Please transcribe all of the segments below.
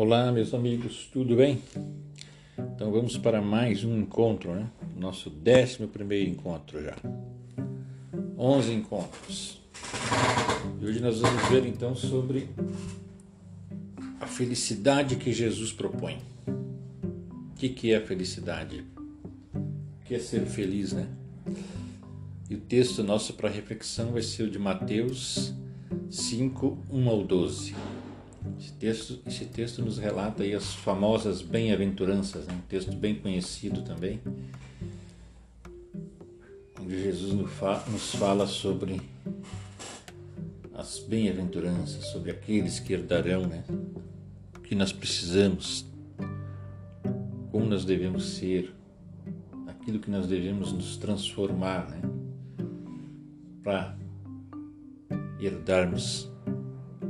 Olá, meus amigos, tudo bem? Então vamos para mais um encontro, né? Nosso décimo primeiro encontro já. Onze encontros. E hoje nós vamos ver então sobre a felicidade que Jesus propõe. O que, que é a felicidade? O que é ser feliz, né? E o texto nosso para reflexão vai ser o de Mateus 5, 1 ao 12. Texto, esse texto nos relata aí as famosas bem-aventuranças, né? um texto bem conhecido também, onde Jesus nos fala sobre as bem-aventuranças, sobre aqueles que herdarão, né? o que nós precisamos, como nós devemos ser, aquilo que nós devemos nos transformar, né? para herdarmos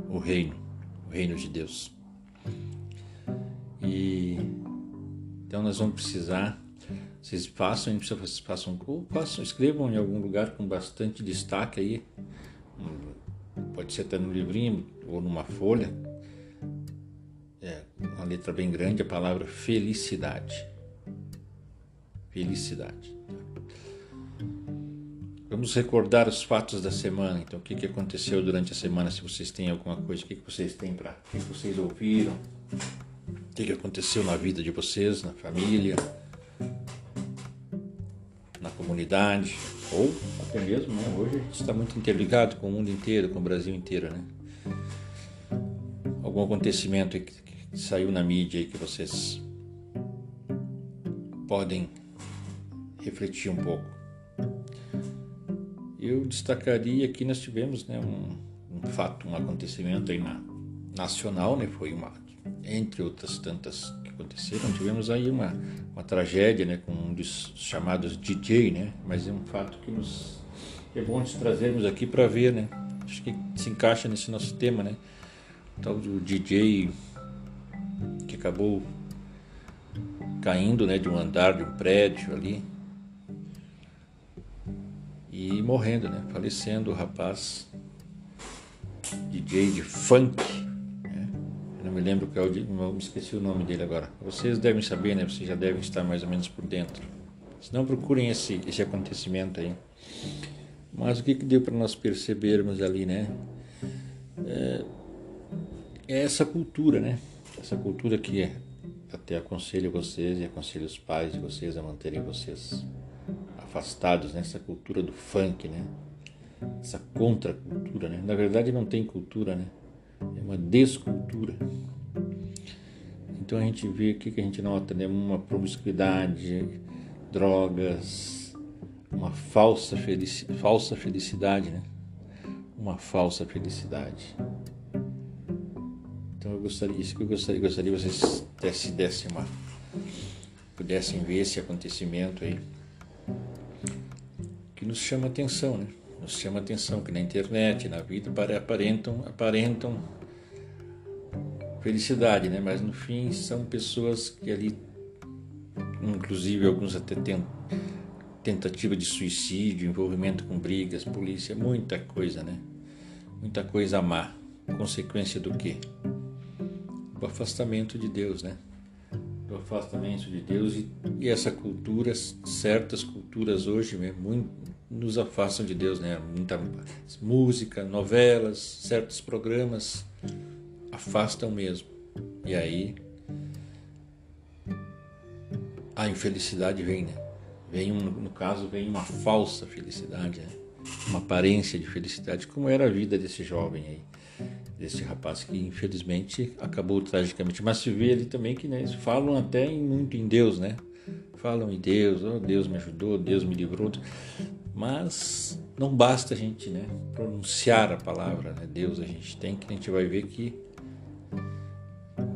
o reino reino de Deus. E então nós vamos precisar, vocês façam, vocês façam, façam, escrevam em algum lugar com bastante destaque aí, pode ser até no livrinho ou numa folha, é, uma letra bem grande, a palavra felicidade. Felicidade. Vamos recordar os fatos da semana. Então, o que, que aconteceu durante a semana? Se vocês têm alguma coisa, o que, que vocês têm para. O que, que vocês ouviram? O que, que aconteceu na vida de vocês, na família, na comunidade, ou até mesmo, né? Hoje a gente está muito interligado com o mundo inteiro, com o Brasil inteiro, né? Algum acontecimento que, que saiu na mídia e que vocês podem refletir um pouco eu destacaria que nós tivemos né, um, um, fato, um acontecimento aí na, nacional, né, foi uma, entre outras tantas que aconteceram, tivemos aí uma, uma tragédia né, com um dos chamados DJ, né, mas é um fato que nos é bom de trazermos aqui para ver, né, acho que se encaixa nesse nosso tema, né, o tal do DJ que acabou caindo né, de um andar de um prédio ali, e morrendo, né? Falecendo o rapaz, DJ de funk. Né? Não me lembro qual, é me esqueci o nome dele agora. Vocês devem saber, né? Vocês já devem estar mais ou menos por dentro. Se não, procurem esse, esse acontecimento aí. Mas o que, que deu para nós percebermos ali, né? É, é essa cultura, né? Essa cultura que até aconselho vocês e aconselho os pais de vocês a manterem vocês afastados nessa cultura do funk, né? Essa contracultura, né? Na verdade não tem cultura, né? É uma descultura. Então a gente vê o que a gente nota, né? Uma promiscuidade, drogas, uma falsa, felici falsa felicidade, né? Uma falsa felicidade. Então eu gostaria, isso que eu gostaria, gostaria que vocês dessem, dessem uma, pudessem ver esse acontecimento aí nos chama atenção, né? Nos chama atenção que na internet, na vida aparentam, aparentam felicidade, né? Mas no fim são pessoas que ali, inclusive alguns até têm tentativa de suicídio, envolvimento com brigas, polícia, muita coisa, né? Muita coisa má. Consequência do quê? O afastamento de Deus, né? do afastamento de Deus e, e, essa cultura, certas culturas hoje né, muito, nos afastam de Deus, né? Muita música, novelas, certos programas afastam mesmo. E aí a infelicidade vem, né? Vem um, no caso vem uma falsa felicidade, né? uma aparência de felicidade, como era a vida desse jovem aí desse rapaz que infelizmente acabou tragicamente. Mas se vê ali também que né, falam até em, muito em Deus, né? Falam em Deus, oh, Deus me ajudou, Deus me livrou. Mas não basta a gente né, pronunciar a palavra, né? Deus a gente tem que a gente vai ver que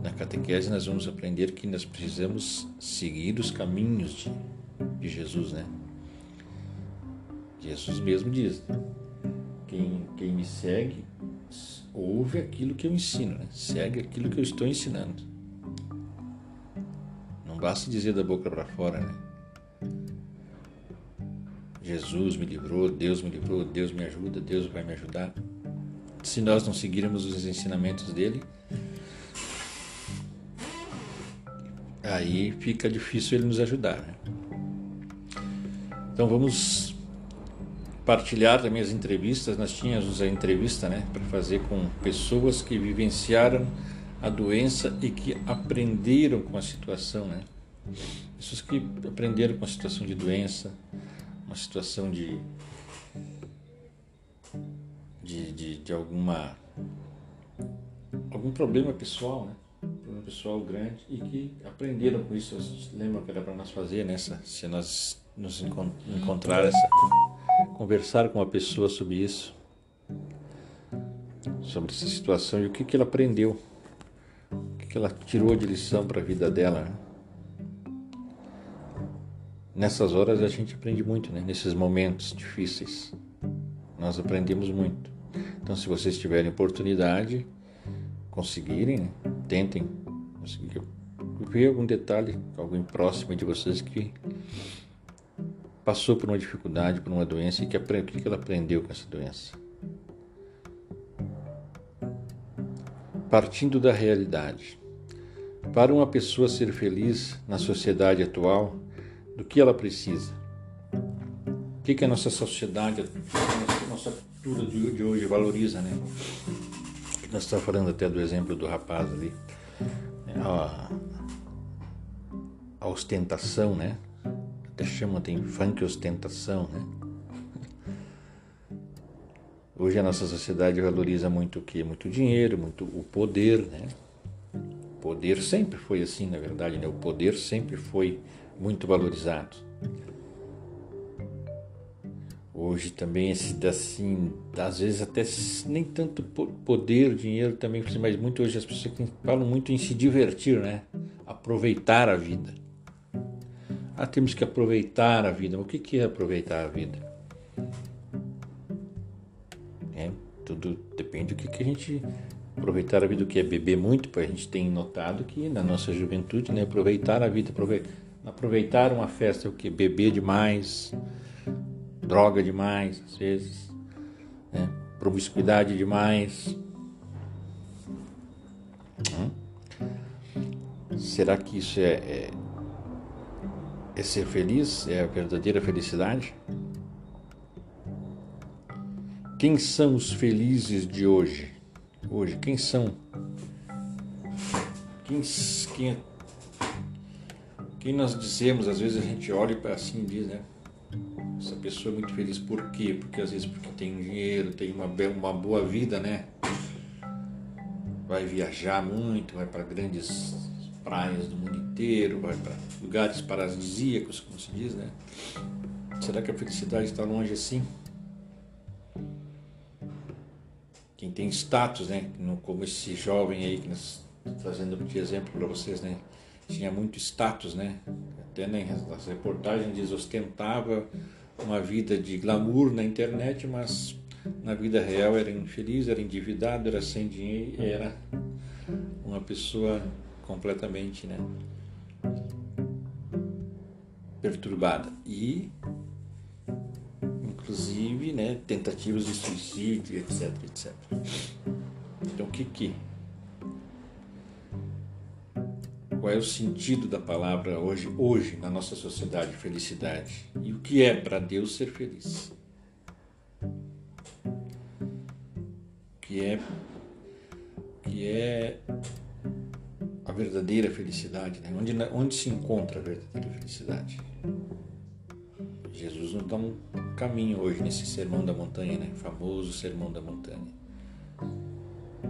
na catequese nós vamos aprender que nós precisamos seguir os caminhos de, de Jesus, né? Jesus mesmo diz: quem, quem me segue ouve aquilo que eu ensino, né? segue aquilo que eu estou ensinando. Não basta dizer da boca para fora, né? Jesus me livrou, Deus me livrou, Deus me ajuda, Deus vai me ajudar. Se nós não seguirmos os ensinamentos dele, aí fica difícil ele nos ajudar. Né? Então vamos partilhar também as entrevistas. Nós tínhamos a entrevista né, para fazer com pessoas que vivenciaram a doença e que aprenderam com a situação. Né? Pessoas que aprenderam com a situação de doença, uma situação de, de, de, de alguma algum problema pessoal, né? problema pessoal grande e que aprenderam com isso. Lembram que era para nós fazer nessa, se nós nos encontrar essa, conversar com uma pessoa sobre isso, sobre essa situação e o que que ela aprendeu, o que que ela tirou de lição para a vida dela. Né? Nessas horas a gente aprende muito, né? Nesses momentos difíceis, nós aprendemos muito. Então, se vocês tiverem oportunidade, conseguirem, tentem conseguir ver algum detalhe, alguém próximo de vocês que passou por uma dificuldade, por uma doença e que aprende, o que ela aprendeu com essa doença. Partindo da realidade. Para uma pessoa ser feliz na sociedade atual, do que ela precisa? O que, que a nossa sociedade, a nossa cultura de hoje valoriza, né? Nós estamos falando até do exemplo do rapaz ali. A, a ostentação, né? Até chama, tem funk ostentação, né? Hoje a nossa sociedade valoriza muito o que? Muito dinheiro, muito o poder, né? O poder sempre foi assim, na verdade, né? O poder sempre foi muito valorizado. Hoje também esse assim, às vezes até nem tanto poder, dinheiro também, mas muito hoje as pessoas falam muito em se divertir, né? Aproveitar a vida. Ah, temos que aproveitar a vida. O que é aproveitar a vida? É, tudo depende do que, a gente aproveitar a vida, o que é beber muito, porque a gente tem notado que na nossa juventude, né, aproveitar a vida, aproveitar, aproveitar uma festa, o que beber demais, droga demais, às vezes, né? promiscuidade demais. Hum? Será que isso é, é, é ser feliz? É a verdadeira felicidade? Quem são os felizes de hoje? Hoje, quem são? Quem, quem, quem nós dizemos, às vezes a gente olha para assim e diz, né? Essa pessoa é muito feliz por quê? Porque às vezes porque tem dinheiro, tem uma, uma boa vida, né? Vai viajar muito, vai para grandes praias do mundo inteiro, vai para lugares paradisíacos, como se diz, né? Será que a felicidade está longe assim? Quem tem status, né? Como esse jovem aí que nós trazendo de exemplo para vocês, né? Tinha muito status, né? Até nas reportagens diz ostentava uma vida de glamour na internet, mas na vida real era infeliz, era endividado, era sem dinheiro, era uma pessoa completamente né, perturbada. E, inclusive, né, tentativas de suicídio, etc, etc. Então, o que que qual é o sentido da palavra hoje, hoje na nossa sociedade, felicidade. E o que é para Deus ser feliz? Que é que é a verdadeira felicidade, né? onde, onde se encontra a verdadeira felicidade? Jesus nos dá um caminho hoje nesse sermão da montanha, né? famoso sermão da montanha.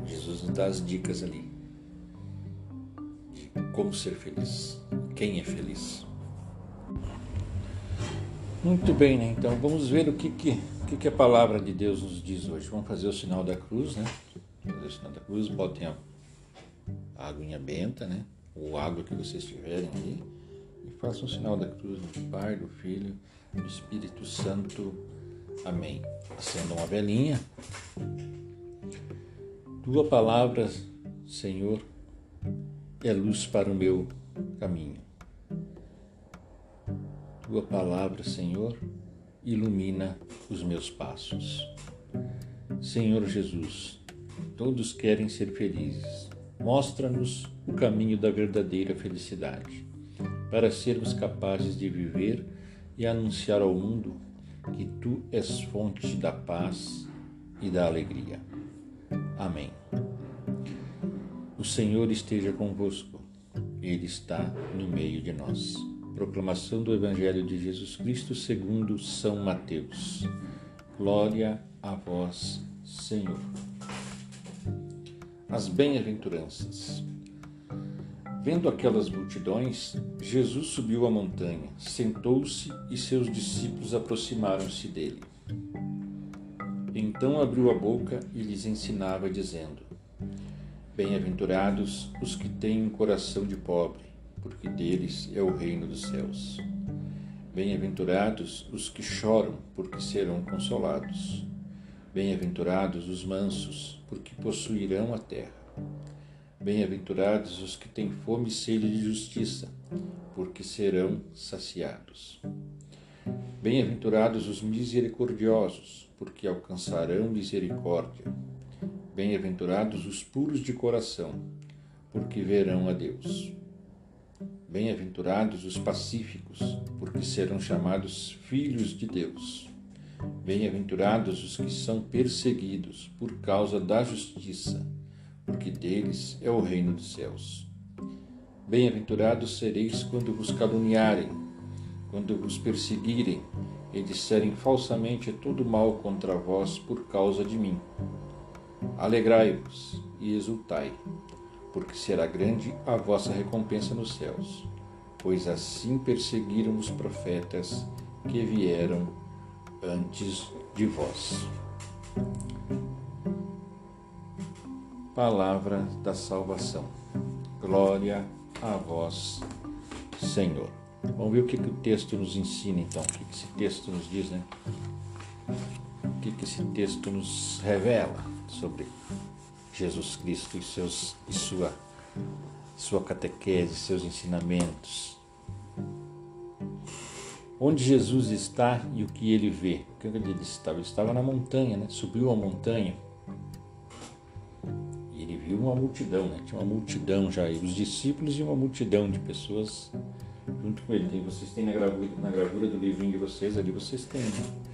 Jesus nos dá as dicas ali como ser feliz, quem é feliz. Muito bem, né? Então vamos ver o que, que, que, que a palavra de Deus nos diz hoje. Vamos fazer o sinal da cruz, né? Fazer o sinal da cruz, botem a, a aguinha benta, né? Ou água que vocês tiverem aí. E façam o sinal da cruz do Pai, do Filho, do Espírito Santo. Amém. Acendam uma velinha. Tua palavra, Senhor, é luz para o meu caminho. Tua palavra, Senhor, ilumina os meus passos. Senhor Jesus, todos querem ser felizes, Mostra-nos o caminho da verdadeira felicidade, para sermos capazes de viver e anunciar ao mundo que tu és fonte da paz e da alegria. Amém. O Senhor esteja convosco, Ele está no meio de nós. Proclamação do Evangelho de Jesus Cristo segundo São Mateus. Glória a vós, Senhor. As bem-aventuranças. Vendo aquelas multidões, Jesus subiu a montanha, sentou-se e seus discípulos aproximaram-se dele. Então abriu a boca e lhes ensinava, dizendo: Bem-aventurados os que têm um coração de pobre, porque deles é o reino dos céus. Bem-aventurados os que choram, porque serão consolados. Bem-aventurados os mansos, porque possuirão a terra. Bem-aventurados os que têm fome e sede de justiça, porque serão saciados. Bem-aventurados os misericordiosos, porque alcançarão misericórdia. Bem-aventurados os puros de coração, porque verão a Deus. Bem-aventurados os pacíficos, porque serão chamados filhos de Deus. Bem-aventurados os que são perseguidos por causa da justiça porque deles é o reino dos céus. Bem-aventurados sereis quando vos caluniarem, quando vos perseguirem e disserem falsamente todo mal contra vós por causa de mim. Alegrai-vos e exultai, porque será grande a vossa recompensa nos céus, pois assim perseguiram os profetas que vieram antes de vós. Palavra da salvação. Glória a vós, Senhor. Vamos ver o que, que o texto nos ensina então, o que, que esse texto nos diz, né? O que, que esse texto nos revela sobre Jesus Cristo e, seus, e sua, sua catequese, seus ensinamentos. Onde Jesus está e o que ele vê. O que ele estava? Ele estava na montanha, né? subiu a montanha viu uma multidão, né? tinha uma multidão já, e os discípulos e uma multidão de pessoas junto com ele. Tem, vocês têm na gravura, na gravura do livrinho de vocês, ali vocês têm né?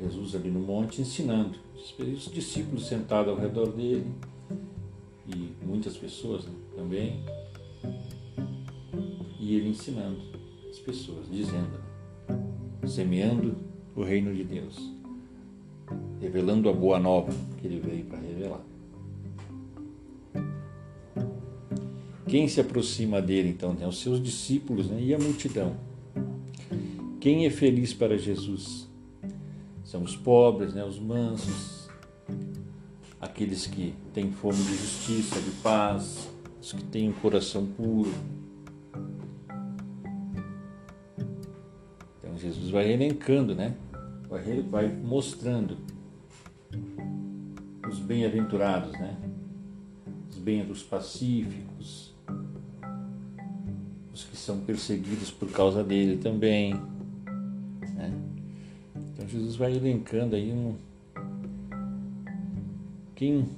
Jesus ali no monte ensinando, os discípulos sentados ao redor dele e muitas pessoas né? também, e ele ensinando as pessoas, dizendo, semeando o reino de Deus, revelando a boa nova que ele veio para revelar. Quem se aproxima dele, então, né? os seus discípulos né? e a multidão. Quem é feliz para Jesus? São os pobres, né? os mansos, aqueles que têm fome de justiça, de paz, os que têm um coração puro. Então Jesus vai elencando, né? Vai, mostrando os bem-aventurados, né? Os bem-aventurados pacíficos, são perseguidos por causa dele também. Jesus vai elencando aí um. Quem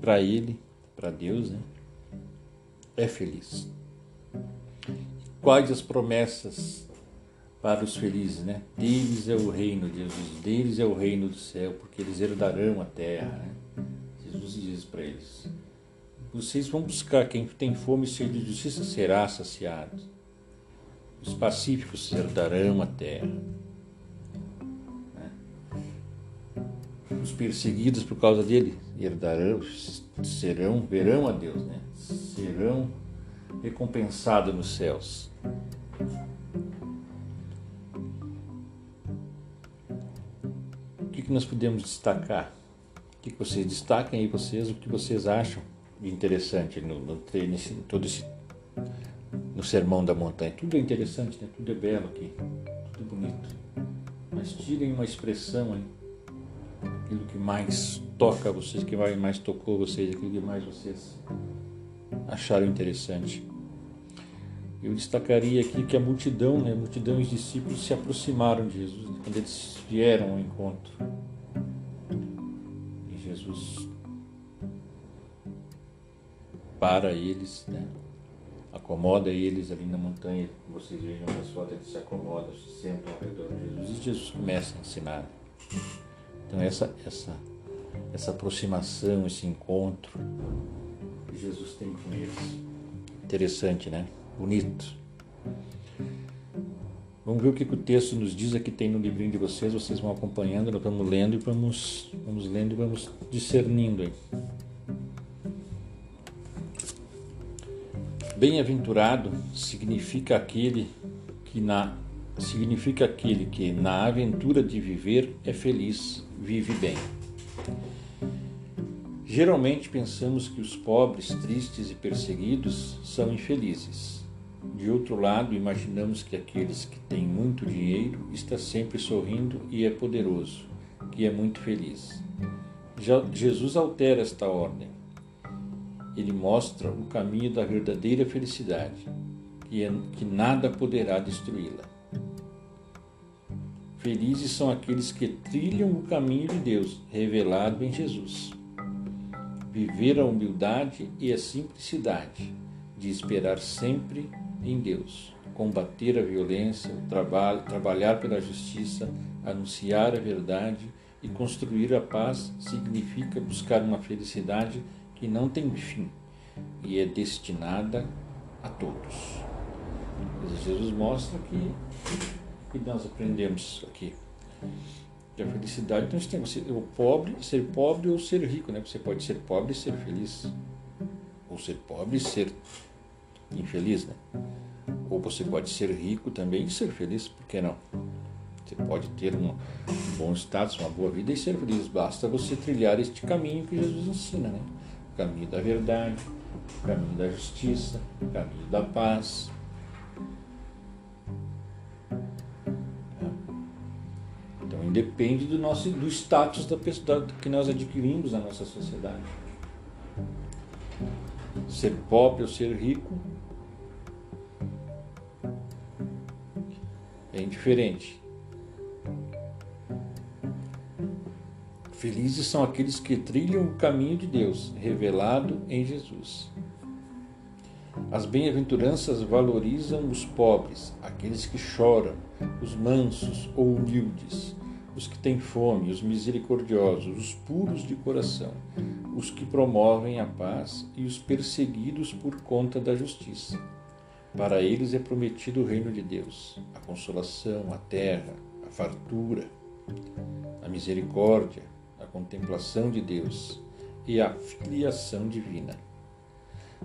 para ele, para Deus, né, é feliz. Quais as promessas para os felizes, né? Deles é o reino de Jesus, deles é o reino do céu, porque eles herdarão a terra, né? Jesus diz para eles: vocês vão buscar quem tem fome e sede de justiça será saciado. Os pacíficos herdarão a terra. Né? Os perseguidos por causa dele herdarão, serão, verão a Deus, né? serão recompensados nos céus. O que, que nós podemos destacar? O que, que vocês destacam aí, vocês, o que vocês acham? interessante no, no, nesse, todo esse no sermão da montanha. Tudo é interessante, né? tudo é belo aqui, tudo bonito. Mas tirem uma expressão aí, aquilo que mais toca vocês, que mais tocou vocês, aquilo que mais vocês acharam interessante. Eu destacaria aqui que a multidão, né, a multidão e os discípulos se aproximaram de Jesus quando eles vieram ao encontro. E Jesus para eles, né? Acomoda eles ali na montanha, vocês vejam as fotos, eles se acomodam, se sentam ao redor de Jesus e Jesus começa a ensinar. Então essa, essa, essa aproximação, esse encontro que Jesus tem com eles. Interessante, né? Bonito. Vamos ver o que o texto nos diz aqui tem no livrinho de vocês, vocês vão acompanhando, nós vamos lendo e vamos, vamos lendo e vamos discernindo aí. Bem-aventurado significa aquele que na significa aquele que na aventura de viver é feliz, vive bem. Geralmente pensamos que os pobres, tristes e perseguidos são infelizes. De outro lado, imaginamos que aqueles que têm muito dinheiro está sempre sorrindo e é poderoso, que é muito feliz. Jesus altera esta ordem ele mostra o caminho da verdadeira felicidade, que, é, que nada poderá destruí-la. Felizes são aqueles que trilham o caminho de Deus, revelado em Jesus. Viver a humildade e a simplicidade de esperar sempre em Deus, combater a violência, trabalho, trabalhar pela justiça, anunciar a verdade e construir a paz significa buscar uma felicidade que não tem fim e é destinada a todos. Jesus mostra que, que nós aprendemos aqui que a felicidade então, nós temos o pobre, ser pobre ou ser rico, né? Você pode ser pobre e ser feliz, ou ser pobre e ser infeliz, né? Ou você pode ser rico também e ser feliz, por que não? Você pode ter um bom status, uma boa vida e ser feliz. Basta você trilhar este caminho que Jesus ensina, né? Caminho da verdade, caminho da justiça, caminho da paz. Então independe do nosso do status da pessoa que nós adquirimos na nossa sociedade. Ser pobre ou ser rico é indiferente. Felizes são aqueles que trilham o caminho de Deus, revelado em Jesus. As bem-aventuranças valorizam os pobres, aqueles que choram, os mansos ou humildes, os que têm fome, os misericordiosos, os puros de coração, os que promovem a paz e os perseguidos por conta da justiça. Para eles é prometido o reino de Deus, a consolação, a terra, a fartura, a misericórdia, contemplação de Deus e a filiação divina.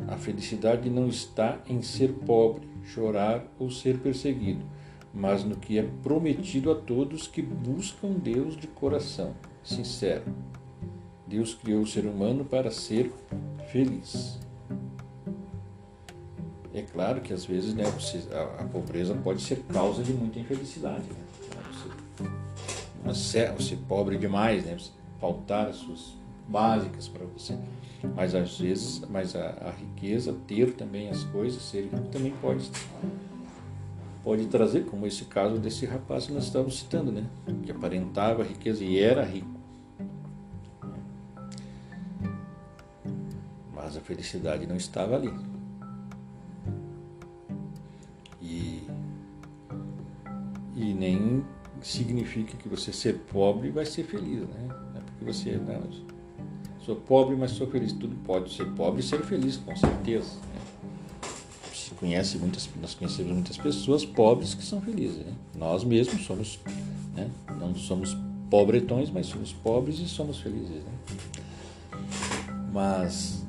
A felicidade não está em ser pobre, chorar ou ser perseguido, mas no que é prometido a todos que buscam Deus de coração sincero. Deus criou o ser humano para ser feliz. É claro que às vezes né, a, pobreza pode ser causa de muita infelicidade. Né? Você, você pobre demais, né? Faltar as suas básicas para você. Mas às vezes, mas a, a, riqueza, ter também as coisas, ser rico também pode pode trazer, como esse caso desse rapaz que nós estávamos citando, né? Que aparentava riqueza e era rico. Mas a felicidade não estava ali. E, e nem significa que você ser pobre vai ser feliz, né? Não, né, sou pobre, mas sou feliz. Tudo pode ser pobre e ser feliz, com certeza. Né? Se conhece muitas, nós conhecemos muitas pessoas pobres que são felizes. Né? Nós mesmos somos, né? não somos pobretões, mas somos pobres e somos felizes. Né? Mas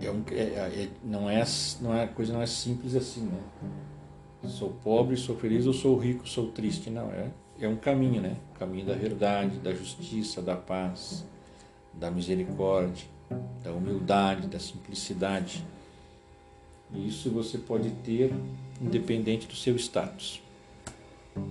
é um, é, é, não é não é a coisa não é simples assim, né? Sou pobre, sou feliz, ou sou rico, sou triste, não é é um caminho, né? O caminho da verdade, da justiça, da paz, da misericórdia, da humildade, da simplicidade. E isso você pode ter independente do seu status. O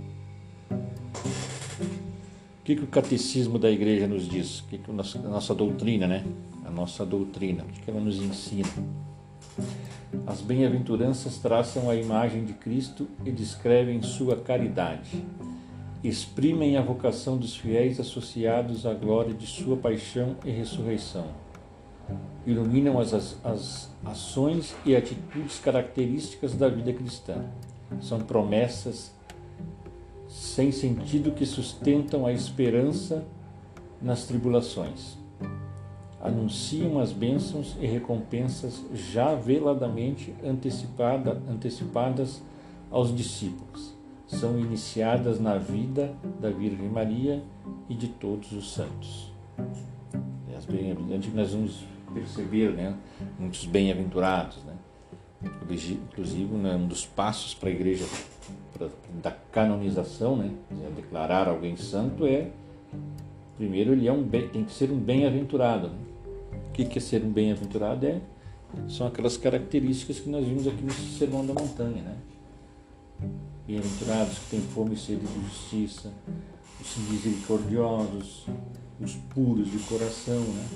que, que o catecismo da igreja nos diz? O que, que a nossa, doutrina, né? A nossa doutrina, o que, que ela nos ensina? As bem-aventuranças traçam a imagem de Cristo e descrevem sua caridade exprimem a vocação dos fiéis associados à glória de sua paixão e ressurreição. iluminam as, as ações e atitudes características da vida cristã. São promessas sem sentido que sustentam a esperança nas tribulações. Anunciam as bênçãos e recompensas já veladamente antecipada, antecipadas aos discípulos. São iniciadas na vida da Virgem Maria e de todos os santos. As bem-aventuranças nós vamos perceber, né? Muitos bem-aventurados, né? Inclusive, né, um dos passos para a igreja pra, da canonização, né? Declarar alguém santo é primeiro ele é um bem, tem que ser um bem-aventurado. Né? O que é ser um bem-aventurado? É são aquelas características que nós vimos aqui no Sermão da Montanha, né? Bem-aventurados que têm fome e sede de justiça, os misericordiosos, os puros de coração, né?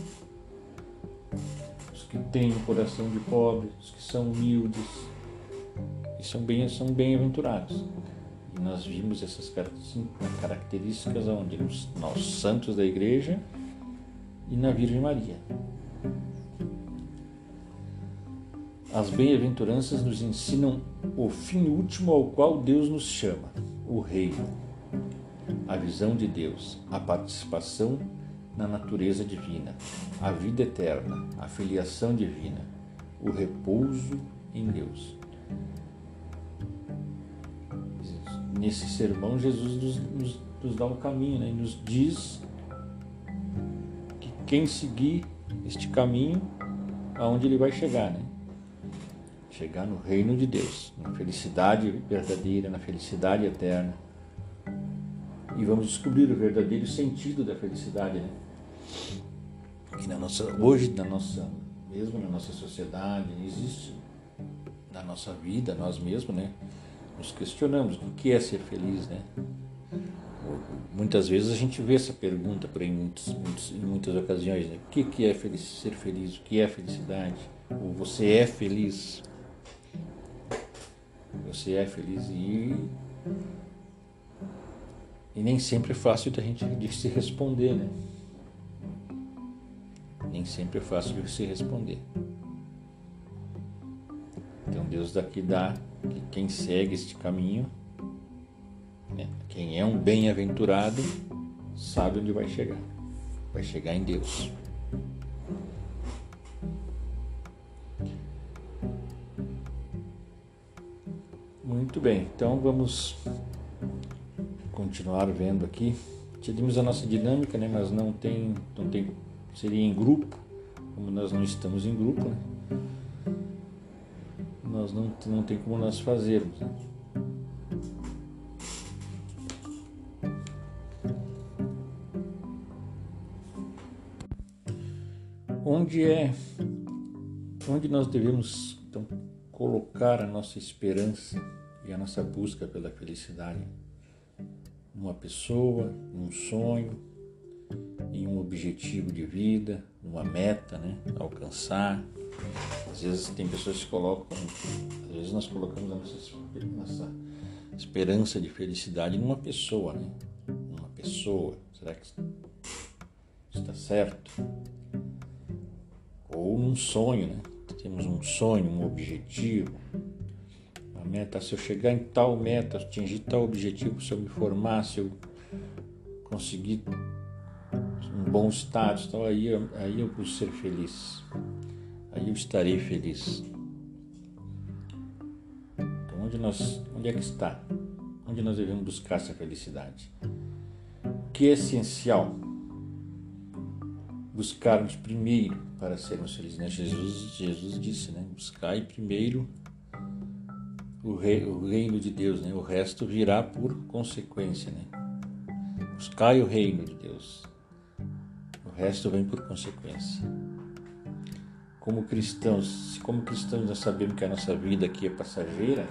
Os que têm um coração de pobre, os que são humildes, e são bem são bem-aventurados. E nós vimos essas características onde nos, nos santos da igreja e na Virgem Maria. As bem-aventuranças nos ensinam o fim último ao qual Deus nos chama, o reino, a visão de Deus, a participação na natureza divina, a vida eterna, a filiação divina, o repouso em Deus. Nesse sermão, Jesus nos, nos, nos dá um caminho né? e nos diz que quem seguir este caminho, aonde ele vai chegar, né? Chegar no reino de Deus, na felicidade verdadeira, na felicidade eterna. E vamos descobrir o verdadeiro sentido da felicidade, né? que na nossa, hoje na nossa, mesmo na nossa sociedade, existe na nossa vida, nós mesmos, né? Nos questionamos o que é ser feliz, né? Muitas vezes a gente vê essa pergunta por muitos, muitos, em muitas ocasiões, né? O que, que é feliz, ser feliz? O que é felicidade? Ou você é feliz? Você é feliz e e nem sempre é fácil da gente de se responder, né? nem sempre é fácil de você responder. Então Deus daqui dá que quem segue este caminho, né, quem é um bem-aventurado, sabe onde vai chegar. Vai chegar em Deus. Muito bem, então vamos continuar vendo aqui. Tivemos a nossa dinâmica, né, mas não tem, não tem seria em grupo, como nós não estamos em grupo, né? nós não, não tem como nós fazermos. Né? Onde é, onde nós devemos então colocar a nossa esperança e a nossa busca pela felicidade? Uma pessoa, um sonho, em um objetivo de vida, uma meta, né? Alcançar. Às vezes tem pessoas que colocam, às vezes nós colocamos a nossa, nossa esperança de felicidade numa pessoa, né? Uma pessoa. Será que está certo? Ou num sonho, né? Temos um sonho, um objetivo, meta. Se eu chegar em tal meta, atingir tal objetivo, se eu me formar, se eu conseguir um bom status, então aí, aí eu vou ser feliz, aí eu estarei feliz. Então onde, nós, onde é que está? Onde nós devemos buscar essa felicidade? O que é essencial? Buscarmos primeiro para sermos felizes. Né? Jesus, Jesus disse, né? buscai primeiro o, rei, o reino de Deus, né? o resto virá por consequência. Né? Buscai o reino de Deus resto vem por consequência. Como cristãos, se como cristãos nós sabemos que a nossa vida aqui é passageira,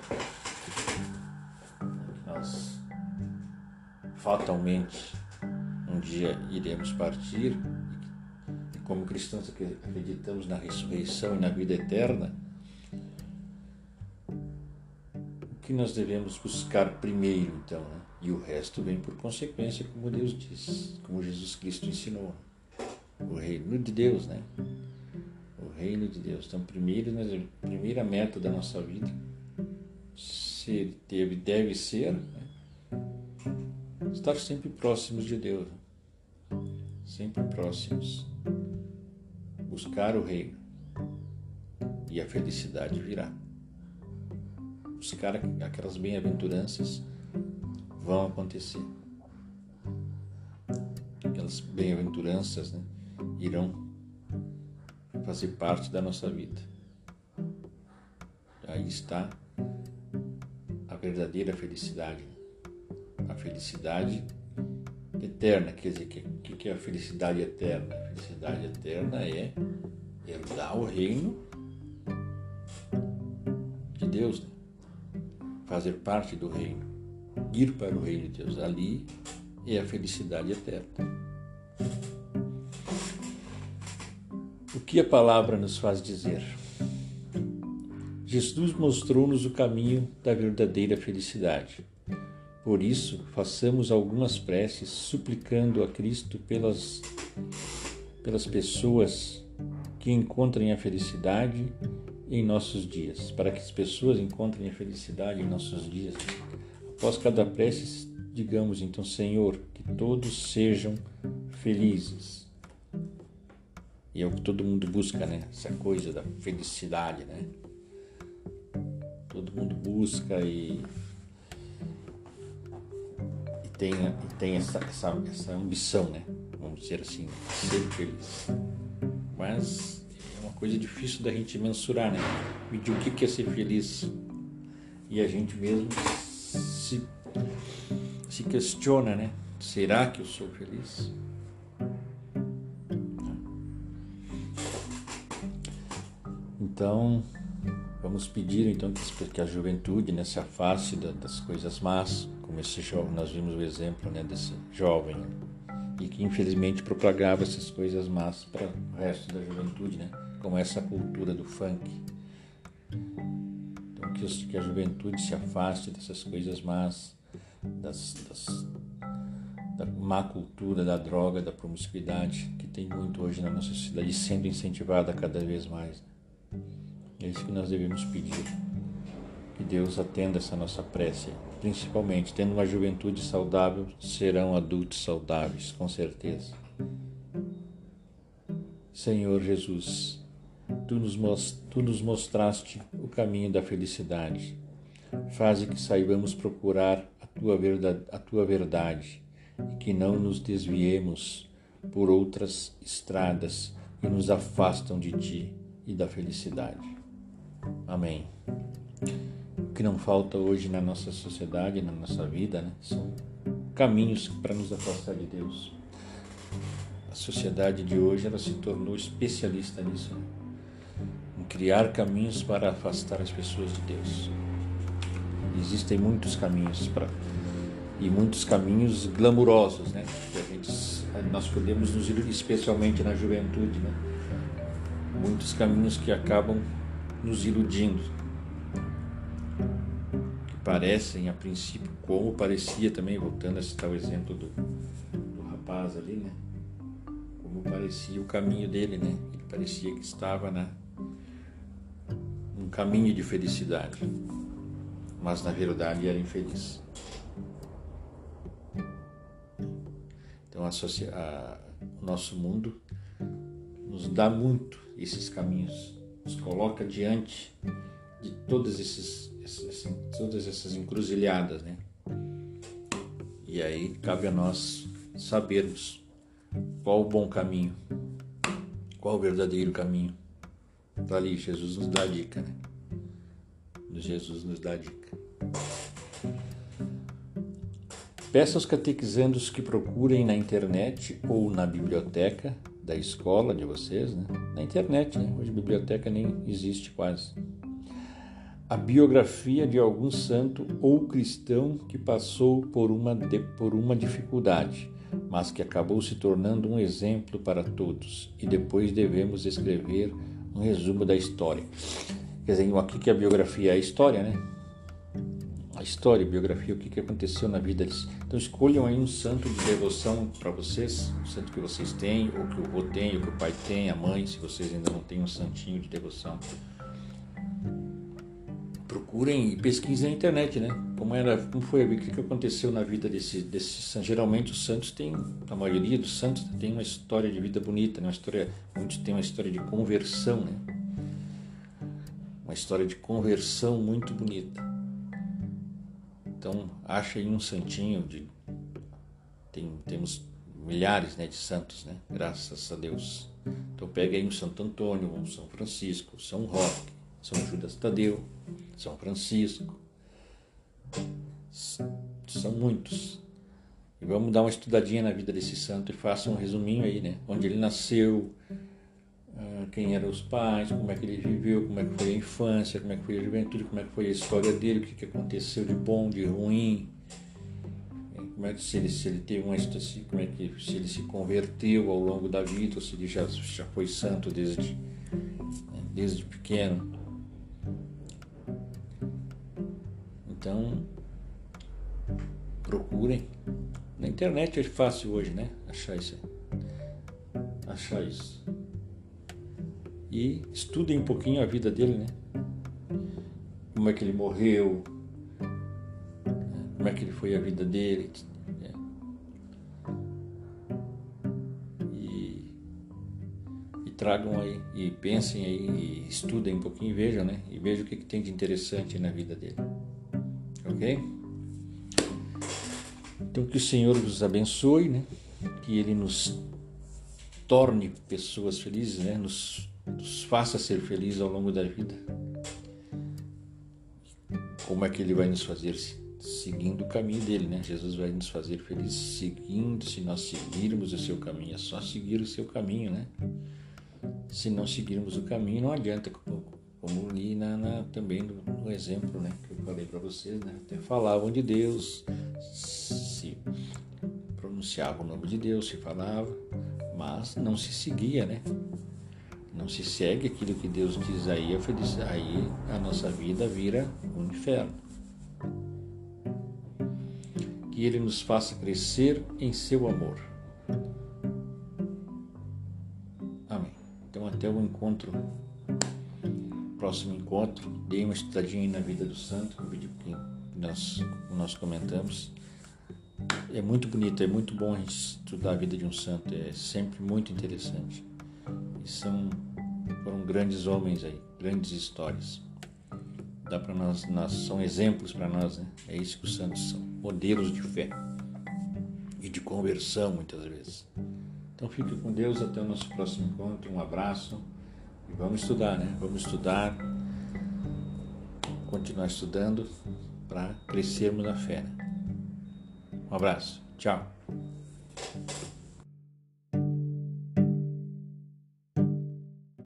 nós fatalmente um dia iremos partir, e como cristãos acreditamos na ressurreição e na vida eterna, que nós devemos buscar primeiro, então, né? e o resto vem por consequência, como Deus diz, como Jesus Cristo ensinou o reino de Deus, né? O reino de Deus. Então, primeiro, a primeira meta da nossa vida se deve, deve ser né? estar sempre próximos de Deus, sempre próximos, buscar o reino e a felicidade virá. Buscar aquelas bem-aventuranças vão acontecer. Aquelas bem-aventuranças né, irão fazer parte da nossa vida. Aí está a verdadeira felicidade. A felicidade eterna. Quer dizer, o que, que é a felicidade eterna? A felicidade eterna é herdar o reino de Deus, né? Fazer parte do reino, ir para o reino de Deus. Ali é a felicidade eterna. O que a palavra nos faz dizer? Jesus mostrou-nos o caminho da verdadeira felicidade. Por isso, façamos algumas preces suplicando a Cristo pelas, pelas pessoas que encontrem a felicidade em nossos dias, para que as pessoas encontrem a felicidade em nossos dias. Após cada prece, digamos então, Senhor, que todos sejam felizes. E é o que todo mundo busca, né? Essa coisa da felicidade, né? todo mundo busca e, e tem, e tem essa, essa, essa ambição, né? Vamos dizer assim, ser feliz. Mas coisa difícil da gente mensurar, né? Medir o que é ser feliz. E a gente mesmo se, se questiona, né? Será que eu sou feliz? Então, Vamos pedir então que a juventude né, se afaste das coisas más, como esse jovem, nós vimos o exemplo né, desse jovem, e que infelizmente propagava essas coisas más para o resto da juventude, né, como essa cultura do funk. Então que, que a juventude se afaste dessas coisas más, das, das, da má cultura da droga, da promiscuidade, que tem muito hoje na nossa sociedade, sendo incentivada cada vez mais. É isso que nós devemos pedir. Que Deus atenda essa nossa prece. Principalmente, tendo uma juventude saudável, serão adultos saudáveis, com certeza. Senhor Jesus, tu nos, tu nos mostraste o caminho da felicidade. Faze que saibamos procurar a tua, verdade, a tua verdade e que não nos desviemos por outras estradas que nos afastam de ti e da felicidade. Amém. O que não falta hoje na nossa sociedade, na nossa vida, né, são caminhos para nos afastar de Deus. A sociedade de hoje ela se tornou especialista nisso, né? Criar caminhos para afastar as pessoas de Deus. Existem muitos caminhos para e muitos caminhos glamurosos, né? Que a gente, nós podemos nos ir, especialmente na juventude, né? Muitos caminhos que acabam nos iludindo. Que parecem, a princípio, como parecia também, voltando a citar o exemplo do, do rapaz ali, né? Como parecia o caminho dele, né? Ele parecia que estava na caminho de felicidade, mas na verdade era infeliz. Então a, a, o nosso mundo nos dá muito esses caminhos nos coloca diante de todas, esses, esses, todas essas encruzilhadas, né? E aí cabe a nós sabermos qual o bom caminho, qual o verdadeiro caminho. Tá ali, Jesus nos dá a dica, né? Jesus nos dá a dica. Peça aos catequizandos que procurem na internet ou na biblioteca da escola de vocês, né? na internet, né? hoje biblioteca nem existe quase. A biografia de algum santo ou cristão que passou por uma, de, por uma dificuldade, mas que acabou se tornando um exemplo para todos, e depois devemos escrever um resumo da história. Quer dizer, aqui que a biografia é a história, né? a história, a biografia, o que, que aconteceu na vida deles. Então escolham aí um santo de devoção para vocês, um santo que vocês têm, ou que o avô tem, ou que o pai tem, a mãe, se vocês ainda não têm um santinho de devoção. Procurem e pesquisem na internet, né? Como era, como foi, o que, que aconteceu na vida desse, desse santo. Geralmente os santos têm, a maioria dos santos tem uma história de vida bonita, né? uma história, muitos têm uma história de conversão, né? História de conversão muito bonita. Então, acha aí um santinho de tem, temos milhares né, de santos, né? Graças a Deus. Então pega aí um Santo Antônio, um São Francisco, São Roque, São Judas Tadeu, São Francisco. São muitos. E vamos dar uma estudadinha na vida desse santo e faça um resuminho aí, né? Onde ele nasceu, quem eram os pais, como é que ele viveu, como é que foi a infância, como é que foi a juventude, como é que foi a história dele, o que, que aconteceu de bom, de ruim, como é que se ele, se ele teve uma se, como é que se ele se converteu ao longo da vida, ou se ele já, já foi santo desde, né, desde pequeno. Então procurem. Na internet é fácil hoje, né? Achar isso. Achar isso e estudem um pouquinho a vida dele, né? Como é que ele morreu, como é que ele foi a vida dele. Né? E, e, tragam aí, e pensem aí, e estudem um pouquinho e vejam, né? E vejam o que, que tem de interessante na vida dele. Ok? Então que o Senhor vos abençoe, né? Que Ele nos torne pessoas felizes, né? Nos nos faça ser felizes ao longo da vida. Como é que Ele vai nos fazer seguindo o caminho dele, né? Jesus vai nos fazer felizes seguindo, se nós seguirmos o seu caminho. É só seguir o seu caminho, né? Se não seguirmos o caminho, não adianta, como, li na, na, também no, no, exemplo né, que eu falei para vocês, né? Até falavam de Deus, se pronunciavam o nome de Deus, se falava, mas não se seguia, né? Não se segue aquilo que Deus diz aí, a aí a nossa vida vira um inferno. Que Ele nos faça crescer em seu amor. Amém. Então até o encontro, próximo encontro, dê uma estudadinha na vida do santo, no vídeo que nós, nós comentamos. É muito bonito, é muito bom a gente estudar a vida de um santo, é sempre muito interessante. E são foram grandes homens aí, grandes histórias. Dá para nós, nós, são exemplos para nós, né? É isso que os santos são, modelos de fé e de conversão muitas vezes. Então fique com Deus até o nosso próximo encontro. Um abraço e vamos estudar, né? Vamos estudar, continuar estudando para crescermos na fé. Né? Um abraço. Tchau.